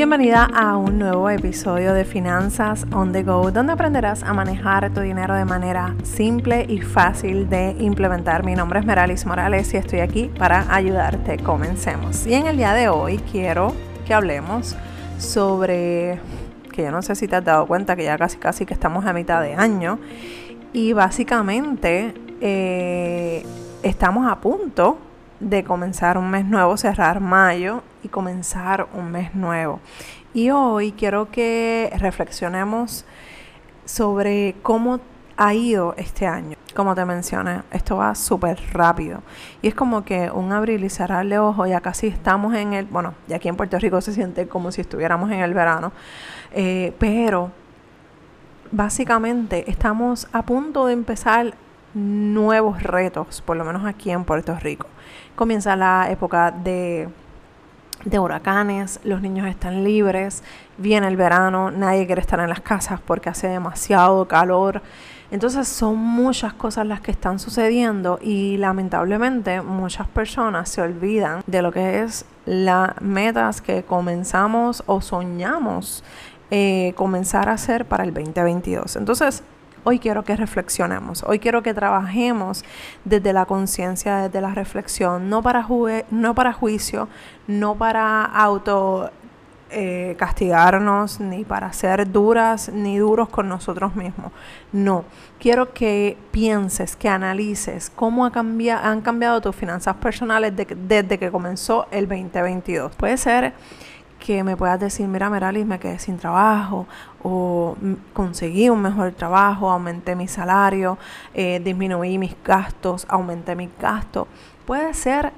Bienvenida a un nuevo episodio de Finanzas on the Go, donde aprenderás a manejar tu dinero de manera simple y fácil de implementar. Mi nombre es Meralis Morales y estoy aquí para ayudarte. Comencemos. Y en el día de hoy quiero que hablemos sobre que yo no sé si te has dado cuenta que ya casi casi que estamos a mitad de año y básicamente eh, estamos a punto de comenzar un mes nuevo, cerrar mayo y comenzar un mes nuevo. Y hoy quiero que reflexionemos sobre cómo ha ido este año. Como te mencioné, esto va súper rápido. Y es como que un abrir y cerrar de ojo, ya casi estamos en el, bueno, ya aquí en Puerto Rico se siente como si estuviéramos en el verano, eh, pero básicamente estamos a punto de empezar nuevos retos, por lo menos aquí en Puerto Rico. Comienza la época de, de, huracanes, los niños están libres, viene el verano, nadie quiere estar en las casas porque hace demasiado calor. Entonces son muchas cosas las que están sucediendo y lamentablemente muchas personas se olvidan de lo que es las metas que comenzamos o soñamos eh, comenzar a hacer para el 2022. Entonces, Hoy quiero que reflexionemos, hoy quiero que trabajemos desde la conciencia, desde la reflexión, no para, no para juicio, no para auto eh, castigarnos, ni para ser duras, ni duros con nosotros mismos. No, quiero que pienses, que analices cómo ha cambiado, han cambiado tus finanzas personales desde que comenzó el 2022. Puede ser que me puedas decir, mira Meralis, me quedé sin trabajo o conseguí un mejor trabajo, aumenté mi salario, eh, disminuí mis gastos, aumenté mis gastos. Puede ser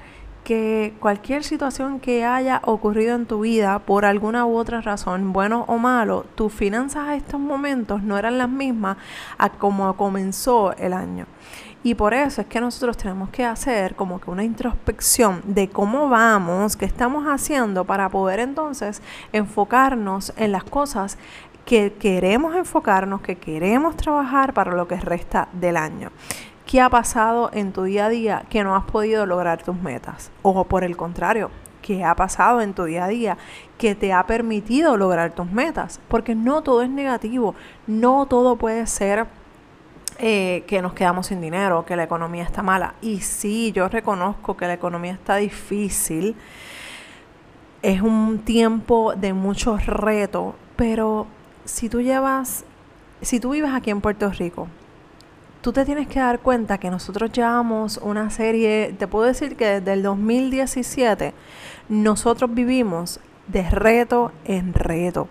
que cualquier situación que haya ocurrido en tu vida por alguna u otra razón, bueno o malo, tus finanzas a estos momentos no eran las mismas a como comenzó el año. Y por eso es que nosotros tenemos que hacer como que una introspección de cómo vamos, qué estamos haciendo para poder entonces enfocarnos en las cosas que queremos enfocarnos, que queremos trabajar para lo que resta del año. ¿Qué ha pasado en tu día a día que no has podido lograr tus metas? O por el contrario, ¿qué ha pasado en tu día a día que te ha permitido lograr tus metas? Porque no todo es negativo, no todo puede ser eh, que nos quedamos sin dinero, que la economía está mala. Y sí, yo reconozco que la economía está difícil. Es un tiempo de muchos retos, pero si tú llevas, si tú vives aquí en Puerto Rico, tú te tienes que dar cuenta que nosotros llevamos una serie, te puedo decir que desde el 2017 nosotros vivimos de reto en reto.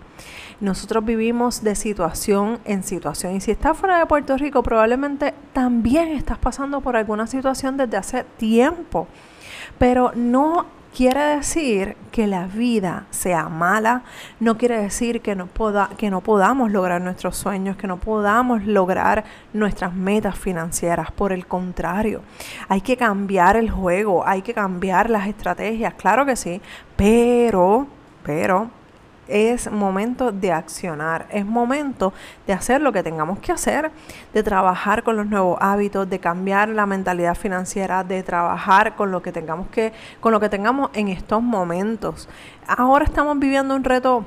Nosotros vivimos de situación en situación. Y si estás fuera de Puerto Rico, probablemente también estás pasando por alguna situación desde hace tiempo. Pero no quiere decir que la vida sea mala, no quiere decir que no, poda, que no podamos lograr nuestros sueños, que no podamos lograr nuestras metas financieras. Por el contrario, hay que cambiar el juego, hay que cambiar las estrategias, claro que sí, pero, pero es momento de accionar, es momento de hacer lo que tengamos que hacer, de trabajar con los nuevos hábitos, de cambiar la mentalidad financiera, de trabajar con lo que tengamos que con lo que tengamos en estos momentos. Ahora estamos viviendo un reto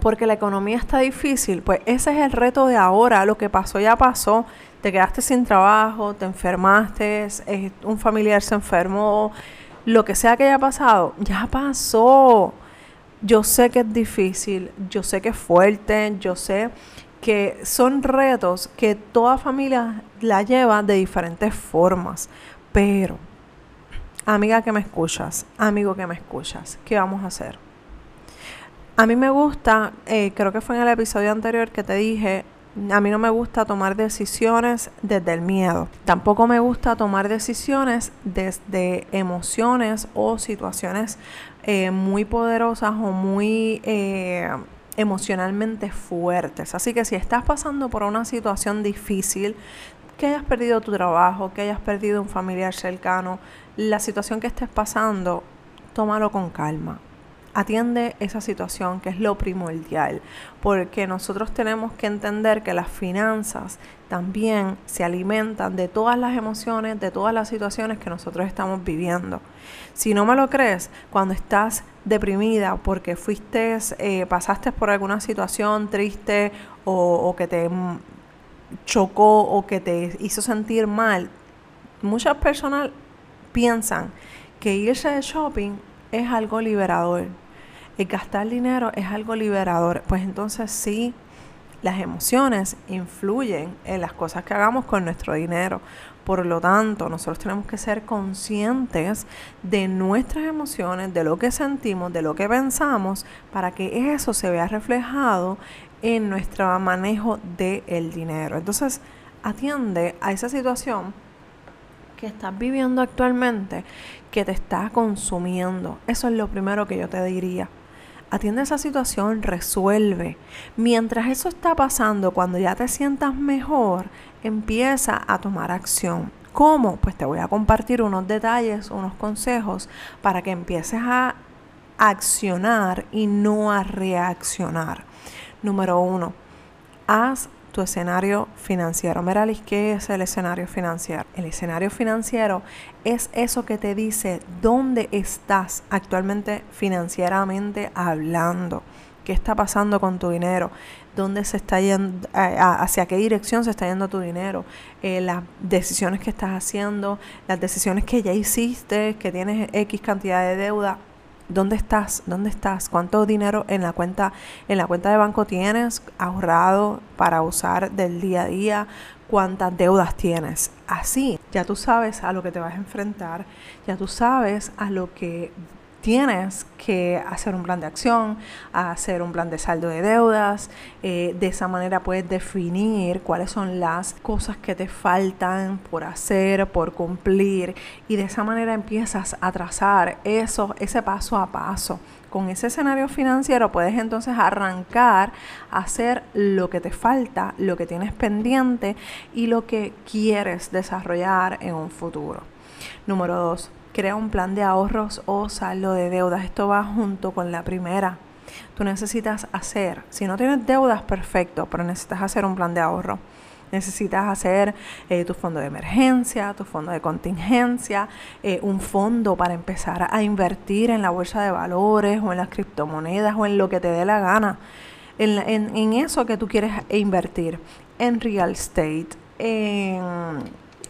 porque la economía está difícil, pues ese es el reto de ahora, lo que pasó ya pasó, te quedaste sin trabajo, te enfermaste, un familiar se enfermó, lo que sea que haya pasado, ya pasó. Yo sé que es difícil, yo sé que es fuerte, yo sé que son retos que toda familia la lleva de diferentes formas, pero amiga que me escuchas, amigo que me escuchas, ¿qué vamos a hacer? A mí me gusta, eh, creo que fue en el episodio anterior que te dije, a mí no me gusta tomar decisiones desde el miedo. Tampoco me gusta tomar decisiones desde emociones o situaciones eh, muy poderosas o muy eh, emocionalmente fuertes. Así que si estás pasando por una situación difícil, que hayas perdido tu trabajo, que hayas perdido un familiar cercano, la situación que estés pasando, tómalo con calma. Atiende esa situación que es lo primordial, porque nosotros tenemos que entender que las finanzas también se alimentan de todas las emociones, de todas las situaciones que nosotros estamos viviendo. Si no me lo crees, cuando estás deprimida porque fuiste, eh, pasaste por alguna situación triste o, o que te chocó o que te hizo sentir mal, muchas personas piensan que irse de shopping es algo liberador el gastar dinero es algo liberador. Pues entonces sí, las emociones influyen en las cosas que hagamos con nuestro dinero. Por lo tanto, nosotros tenemos que ser conscientes de nuestras emociones, de lo que sentimos, de lo que pensamos, para que eso se vea reflejado en nuestro manejo del dinero. Entonces, atiende a esa situación que estás viviendo actualmente, que te está consumiendo. Eso es lo primero que yo te diría atiende esa situación, resuelve. Mientras eso está pasando, cuando ya te sientas mejor, empieza a tomar acción. ¿Cómo? Pues te voy a compartir unos detalles, unos consejos para que empieces a accionar y no a reaccionar. Número uno, haz tu escenario financiero. Meralis, ¿qué es el escenario financiero? El escenario financiero es eso que te dice dónde estás actualmente financieramente hablando. ¿Qué está pasando con tu dinero? ¿Dónde se está yendo? ¿Hacia qué dirección se está yendo tu dinero? Eh, las decisiones que estás haciendo, las decisiones que ya hiciste, que tienes X cantidad de deuda ¿Dónde estás? ¿Dónde estás? ¿Cuánto dinero en la cuenta en la cuenta de banco tienes ahorrado para usar del día a día? ¿Cuántas deudas tienes? Así, ya tú sabes a lo que te vas a enfrentar, ya tú sabes a lo que tienes que hacer un plan de acción, hacer un plan de saldo de deudas. Eh, de esa manera puedes definir cuáles son las cosas que te faltan por hacer, por cumplir. Y de esa manera empiezas a trazar eso, ese paso a paso. Con ese escenario financiero puedes entonces arrancar a hacer lo que te falta, lo que tienes pendiente y lo que quieres desarrollar en un futuro. Número dos, crea un plan de ahorros o saldo de deudas. Esto va junto con la primera. Tú necesitas hacer, si no tienes deudas, perfecto, pero necesitas hacer un plan de ahorro. Necesitas hacer eh, tu fondo de emergencia, tu fondo de contingencia, eh, un fondo para empezar a invertir en la bolsa de valores o en las criptomonedas o en lo que te dé la gana. En, en eso que tú quieres invertir, en real estate, en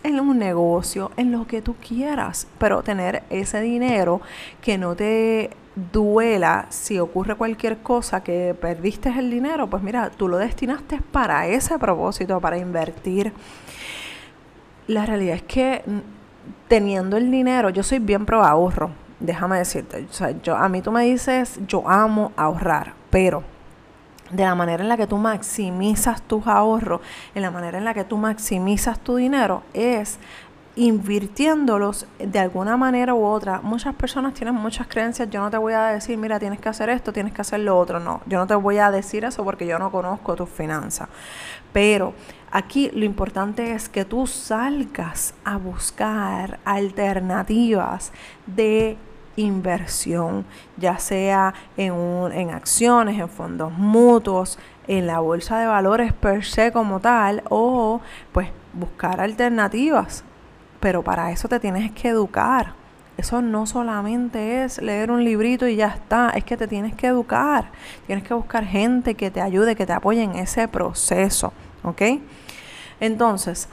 en un negocio, en lo que tú quieras, pero tener ese dinero que no te duela si ocurre cualquier cosa que perdiste el dinero, pues mira, tú lo destinaste para ese propósito, para invertir. La realidad es que mm, teniendo el dinero, yo soy bien pro ahorro, déjame decirte, o sea, yo, a mí tú me dices, yo amo ahorrar, pero de la manera en la que tú maximizas tus ahorros, en la manera en la que tú maximizas tu dinero, es invirtiéndolos de alguna manera u otra. Muchas personas tienen muchas creencias. Yo no te voy a decir, mira, tienes que hacer esto, tienes que hacer lo otro. No, yo no te voy a decir eso porque yo no conozco tus finanzas. Pero aquí lo importante es que tú salgas a buscar alternativas de inversión, ya sea en, en acciones, en fondos mutuos, en la bolsa de valores per se como tal, o pues buscar alternativas. Pero para eso te tienes que educar. Eso no solamente es leer un librito y ya está, es que te tienes que educar. Tienes que buscar gente que te ayude, que te apoye en ese proceso, ¿ok? Entonces,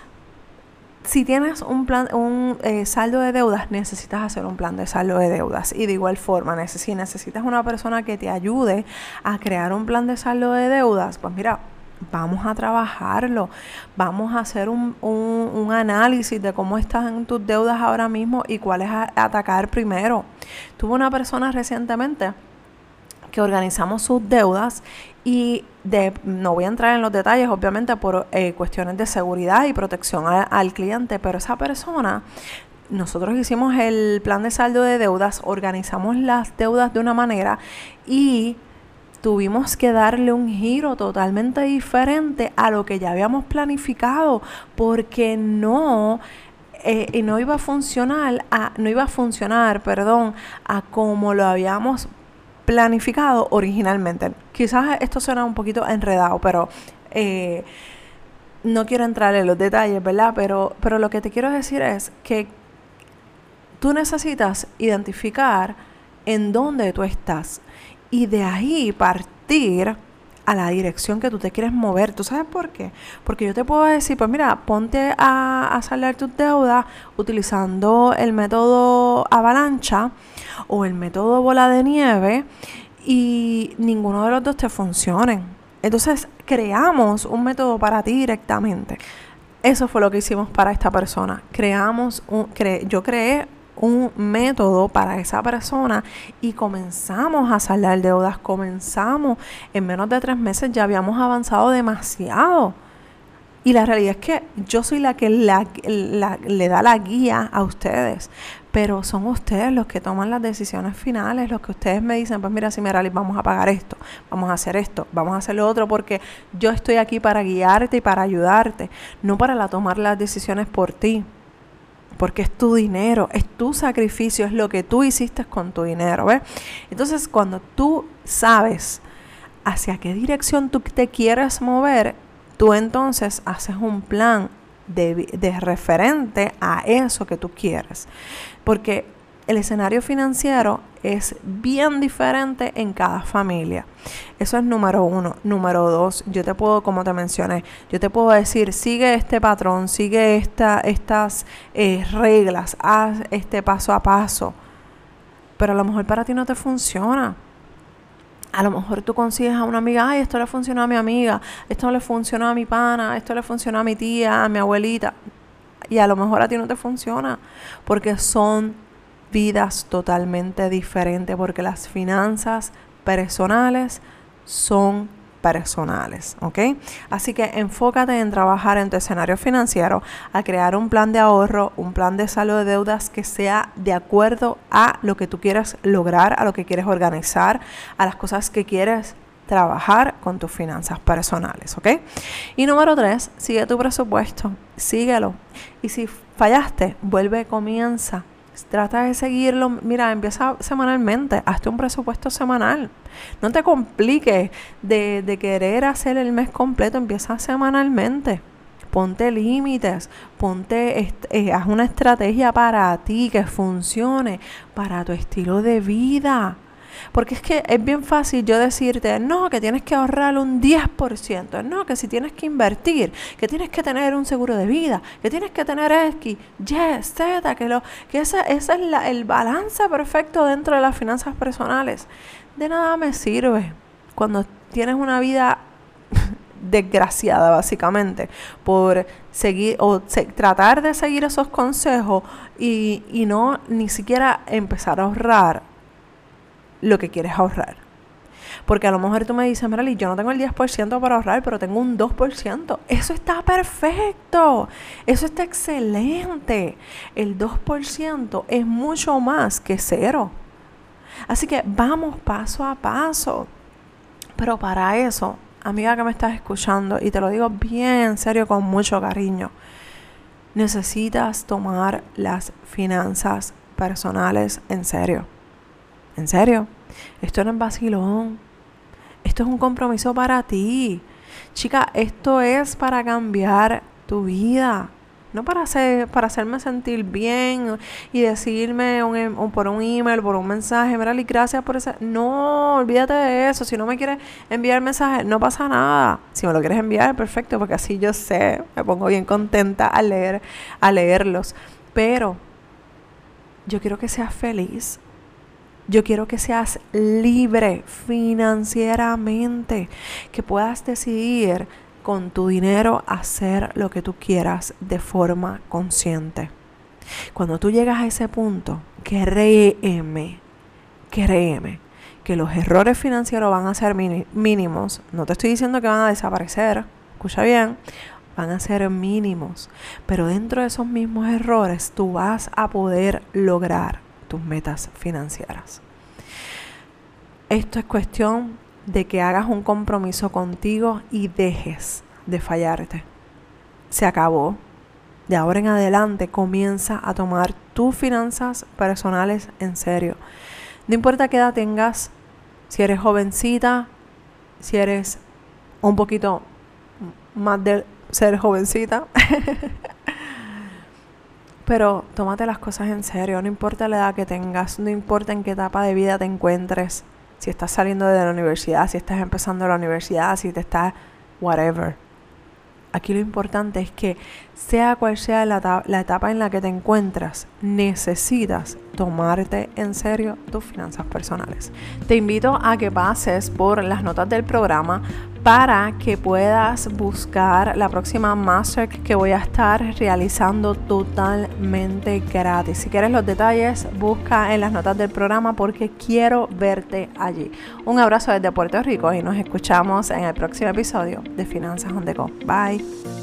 si tienes un plan, un eh, saldo de deudas, necesitas hacer un plan de saldo de deudas. Y de igual forma, si necesitas una persona que te ayude a crear un plan de saldo de deudas, pues mira, vamos a trabajarlo, vamos a hacer un, un, análisis de cómo están tus deudas ahora mismo y cuál es atacar primero. Tuve una persona recientemente que organizamos sus deudas y no voy a entrar en los detalles, obviamente, por eh, cuestiones de seguridad y protección al cliente, pero esa persona, nosotros hicimos el plan de saldo de deudas, organizamos las deudas de una manera y tuvimos que darle un giro totalmente diferente a lo que ya habíamos planificado, porque no eh, no iba a funcionar, no iba a funcionar, perdón, a como lo habíamos planificado originalmente. Quizás esto suena un poquito enredado, pero eh, no quiero entrar en los detalles, ¿verdad? Pero, pero lo que te quiero decir es que tú necesitas identificar en dónde tú estás y de ahí partir a la dirección que tú te quieres mover. ¿Tú sabes por qué? Porque yo te puedo decir, pues mira, ponte a, a saldar tus deudas utilizando el método avalancha o el método bola de nieve y ninguno de los dos te funcionen. Entonces creamos un método para ti directamente. Eso fue lo que hicimos para esta persona. Creamos un, yo creé un método para esa persona y comenzamos a saldar deudas, comenzamos, en menos de tres meses ya habíamos avanzado demasiado. Y la realidad es que yo soy la que le da la guía a ustedes, pero son ustedes los que toman las decisiones finales, los que ustedes me dicen, pues mira, si me vamos a pagar esto, vamos a hacer esto, vamos a hacer lo otro, porque yo estoy aquí para guiarte y para ayudarte, no para tomar las decisiones por ti porque es tu dinero, es tu sacrificio, es lo que tú hiciste con tu dinero, ¿ves? Entonces, cuando tú sabes hacia qué dirección tú te quieres mover, tú entonces haces un plan de, de referente a eso que tú quieres. Porque el escenario financiero es bien diferente en cada familia. Eso es número uno. Número dos, yo te puedo, como te mencioné, yo te puedo decir, sigue este patrón, sigue esta, estas eh, reglas, haz este paso a paso. Pero a lo mejor para ti no te funciona. A lo mejor tú consigues a una amiga, ay, esto le funcionó a mi amiga, esto le funcionó a mi pana, esto le funcionó a mi tía, a mi abuelita. Y a lo mejor a ti no te funciona porque son vidas totalmente diferentes porque las finanzas personales son personales, ¿ok? Así que enfócate en trabajar en tu escenario financiero, a crear un plan de ahorro, un plan de saldo de deudas que sea de acuerdo a lo que tú quieres lograr, a lo que quieres organizar, a las cosas que quieres trabajar con tus finanzas personales, ¿ok? Y número tres, sigue tu presupuesto, síguelo. Y si fallaste, vuelve, comienza Trata de seguirlo. Mira, empieza semanalmente. Hazte un presupuesto semanal. No te compliques de, querer hacer el mes completo. Empieza semanalmente. Ponte límites, ponte, eh, haz una estrategia para ti que funcione, para tu estilo de vida. Porque es que es bien fácil yo decirte, no, que tienes que ahorrar un 10%, no, que si tienes que invertir, que tienes que tener un seguro de vida, que tienes que tener X, Y, Z, que, lo, que ese, es el balance perfecto dentro de las finanzas personales. De nada me sirve cuando tienes una vida desgraciada básicamente por seguir o tratar de seguir esos consejos y, y no ni siquiera empezar a ahorrar lo que quieres ahorrar. Porque a lo mejor tú me dices, Marali, yo no tengo el 10% para ahorrar, pero tengo un 2%. Eso está perfecto. Eso está excelente. El 2% es mucho más que cero. Así que vamos paso a paso. Pero para eso, amiga que me estás escuchando, y te lo digo bien en serio, con mucho cariño, necesitas tomar las finanzas personales en serio. En serio, esto no es vacilón. Esto es un compromiso para ti. Chica, esto es para cambiar tu vida. No para, para hacerme sentir bien y decirme un, em, por un email, por un mensaje, y gracias por ese. No, olvídate de eso. Si no me quieres enviar mensaje, no pasa nada. Si me lo quieres enviar, perfecto, porque así yo sé, me pongo bien contenta a leer, a leerlos. Pero yo quiero que seas feliz. Yo quiero que seas libre financieramente, que puedas decidir con tu dinero hacer lo que tú quieras de forma consciente. Cuando tú llegas a ese punto, créeme, créeme, que los errores financieros van a ser mínimos. No te estoy diciendo que van a desaparecer, escucha bien, van a ser mínimos. Pero dentro de esos mismos errores tú vas a poder lograr tus metas financieras. Esto es cuestión de que hagas un compromiso contigo y dejes de fallarte. Se acabó. De ahora en adelante comienza a tomar tus finanzas personales en serio. No importa qué edad tengas, Si eres jovencita, si eres un poquito más de ser jovencita. Pero tómate las cosas en serio, no importa la edad que tengas, no importa en qué etapa de vida te encuentres, si estás saliendo de la universidad, si estás empezando la universidad, si te estás, whatever. Aquí lo importante es que sea cual sea la, la, etapa en la que te encuentras, necesitas tomarte en serio tus finanzas personales. Te invito a que pases por las notas del programa para que puedas buscar la próxima master que voy a estar realizando totalmente gratis. Si quieres los detalles, busca en las notas del programa porque quiero verte allí. Un abrazo desde Puerto Rico y nos escuchamos en el próximo episodio de Finanzas on the. Bye.